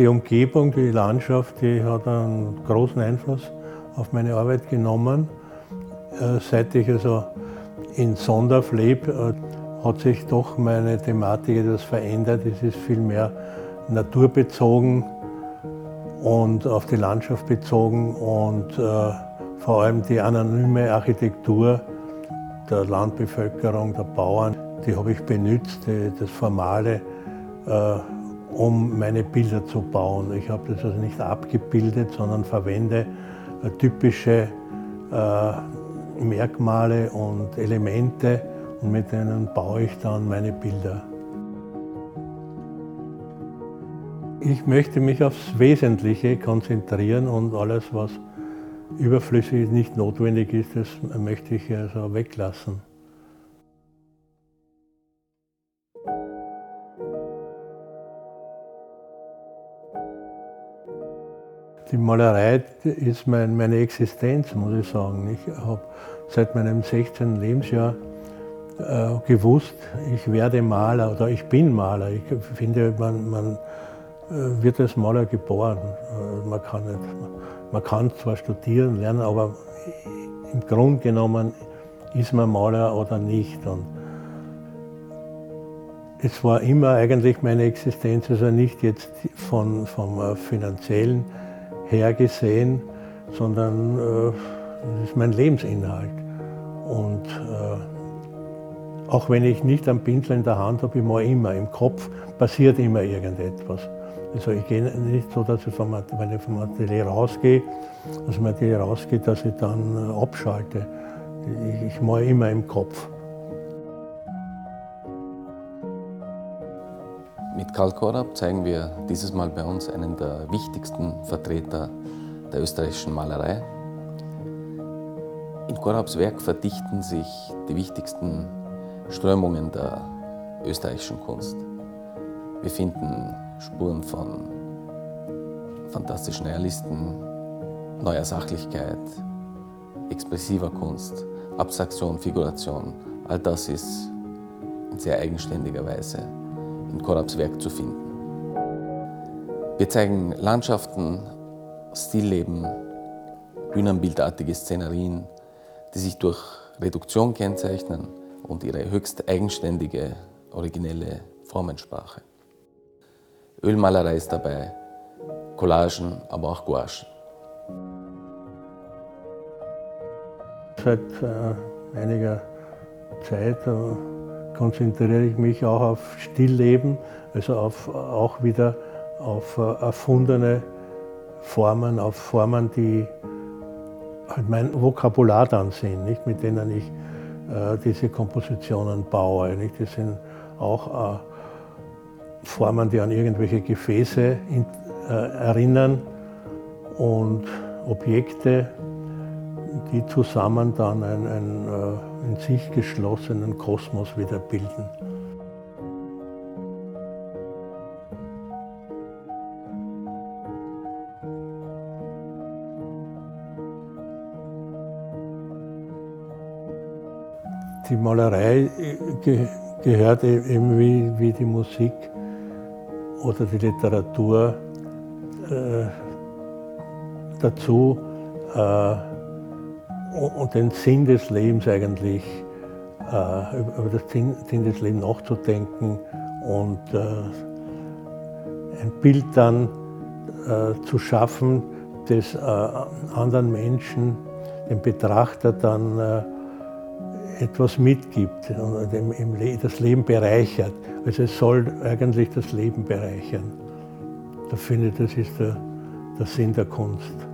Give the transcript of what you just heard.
die Umgebung, die Landschaft, die hat einen großen Einfluss auf meine Arbeit genommen. Äh, seit ich also in Sondorf lebe, äh, hat sich doch meine Thematik etwas verändert. Es ist viel mehr naturbezogen und auf die Landschaft bezogen und äh, vor allem die anonyme Architektur der Landbevölkerung, der Bauern, die habe ich benutzt, das Formale, um meine Bilder zu bauen. Ich habe das also nicht abgebildet, sondern verwende äh, typische äh, Merkmale und Elemente und mit denen baue ich dann meine Bilder. Ich möchte mich aufs Wesentliche konzentrieren und alles, was überflüssig nicht notwendig ist, das möchte ich also weglassen. Die Malerei ist mein, meine Existenz, muss ich sagen. Ich habe seit meinem 16. Lebensjahr äh, gewusst, ich werde Maler oder ich bin Maler. Ich finde, man, man äh, wird als Maler geboren. Äh, man kann, nicht, man kann zwar studieren, lernen, aber im Grunde genommen ist man Maler oder nicht. Und es war immer eigentlich meine Existenz, also nicht jetzt von, vom äh, finanziellen her gesehen, sondern äh, das ist mein Lebensinhalt. Und äh, auch wenn ich nicht einen Pinsel in der Hand habe, immer immer im Kopf passiert immer irgendetwas. Also ich gehe nicht so, dass ich vom, wenn ich vom Atelier rausgehe, dass mein Atelier rausgeht, dass ich dann äh, abschalte. Ich, ich mache immer im Kopf. Mit Karl Korab zeigen wir dieses Mal bei uns einen der wichtigsten Vertreter der österreichischen Malerei. In Korabs Werk verdichten sich die wichtigsten Strömungen der österreichischen Kunst. Wir finden Spuren von fantastischen Realisten, neuer Sachlichkeit, expressiver Kunst, Abstraktion, Figuration. All das ist in sehr eigenständiger Weise in Korabs Werk zu finden. Wir zeigen Landschaften, Stillleben, bühnenbildartige Szenerien, die sich durch Reduktion kennzeichnen und ihre höchst eigenständige, originelle Formensprache. Ölmalerei ist dabei, Collagen, aber auch Gouachen. Seit äh, einiger Zeit äh, konzentriere ich mich auch auf Stillleben, also auf, auch wieder auf äh, erfundene Formen, auf Formen, die halt mein Vokabular dann sind, nicht, mit denen ich äh, diese Kompositionen baue. Nicht? Das sind auch äh, Formen, die an irgendwelche Gefäße in, äh, erinnern und Objekte, die zusammen dann einen, einen äh, in sich geschlossenen Kosmos wieder bilden. Die Malerei äh, gehört e-, eben wie, wie die Musik oder die Literatur äh, dazu äh, und den Sinn des Lebens eigentlich, äh, über das Sinn, Sinn, des Lebens nachzudenken und äh, ein Bild dann äh, zu schaffen, das äh, anderen Menschen, dem Betrachter dann etwas mitgibt und das Leben bereichert. Also es soll eigentlich das Leben bereichern. Da finde ich, das ist der, der Sinn der Kunst.